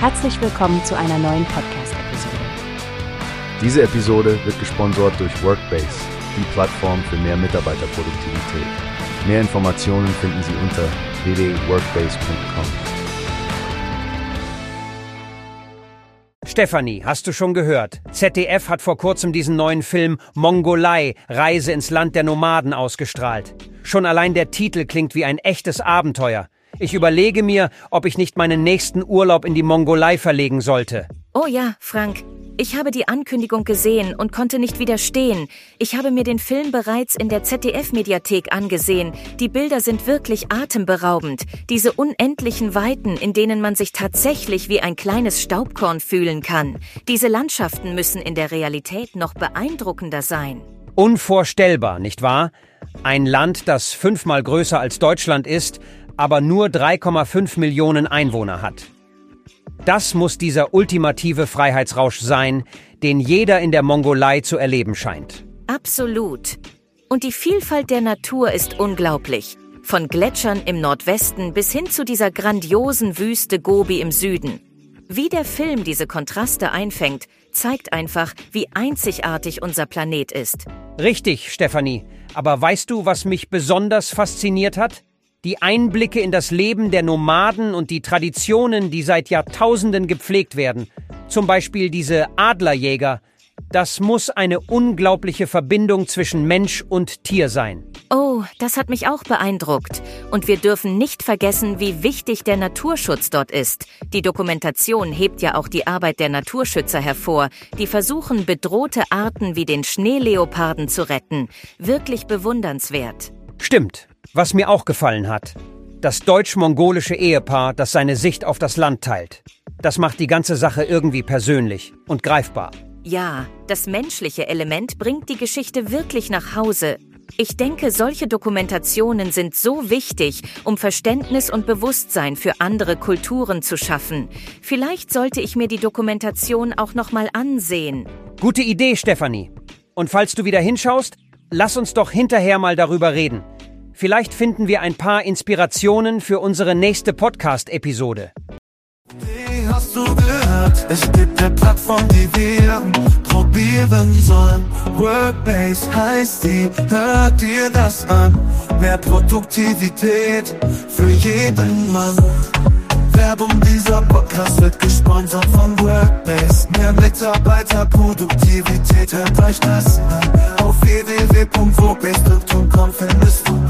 Herzlich willkommen zu einer neuen Podcast-Episode. Diese Episode wird gesponsert durch Workbase, die Plattform für mehr Mitarbeiterproduktivität. Mehr Informationen finden Sie unter www.workbase.com. Stefanie, hast du schon gehört? ZDF hat vor kurzem diesen neuen Film Mongolei, Reise ins Land der Nomaden ausgestrahlt. Schon allein der Titel klingt wie ein echtes Abenteuer. Ich überlege mir, ob ich nicht meinen nächsten Urlaub in die Mongolei verlegen sollte. Oh ja, Frank. Ich habe die Ankündigung gesehen und konnte nicht widerstehen. Ich habe mir den Film bereits in der ZDF-Mediathek angesehen. Die Bilder sind wirklich atemberaubend. Diese unendlichen Weiten, in denen man sich tatsächlich wie ein kleines Staubkorn fühlen kann. Diese Landschaften müssen in der Realität noch beeindruckender sein. Unvorstellbar, nicht wahr? Ein Land, das fünfmal größer als Deutschland ist, aber nur 3,5 Millionen Einwohner hat. Das muss dieser ultimative Freiheitsrausch sein, den jeder in der Mongolei zu erleben scheint. Absolut. Und die Vielfalt der Natur ist unglaublich. Von Gletschern im Nordwesten bis hin zu dieser grandiosen Wüste Gobi im Süden. Wie der Film diese Kontraste einfängt, zeigt einfach, wie einzigartig unser Planet ist. Richtig, Stefanie. Aber weißt du, was mich besonders fasziniert hat? Die Einblicke in das Leben der Nomaden und die Traditionen, die seit Jahrtausenden gepflegt werden. Zum Beispiel diese Adlerjäger. Das muss eine unglaubliche Verbindung zwischen Mensch und Tier sein. Oh, das hat mich auch beeindruckt. Und wir dürfen nicht vergessen, wie wichtig der Naturschutz dort ist. Die Dokumentation hebt ja auch die Arbeit der Naturschützer hervor, die versuchen, bedrohte Arten wie den Schneeleoparden zu retten. Wirklich bewundernswert. Stimmt. Was mir auch gefallen hat, das deutsch-mongolische Ehepaar, das seine Sicht auf das Land teilt. Das macht die ganze Sache irgendwie persönlich und greifbar. Ja, das menschliche Element bringt die Geschichte wirklich nach Hause. Ich denke, solche Dokumentationen sind so wichtig, um Verständnis und Bewusstsein für andere Kulturen zu schaffen. Vielleicht sollte ich mir die Dokumentation auch noch mal ansehen. Gute Idee, Stefanie. Und falls du wieder hinschaust, lass uns doch hinterher mal darüber reden. Vielleicht finden wir ein paar Inspirationen für unsere nächste Podcast-Episode. Wie hast du gehört? Es gibt eine Plattform, die wir probieren sollen. Workbase heißt die, hört dir das an. Mehr Produktivität für jeden Mann. Werbung, dieser Podcast wird gesponsert von Workbase. Mehr Mitarbeiterproduktivität, hört euch das an. Auf www.workbase.com findest du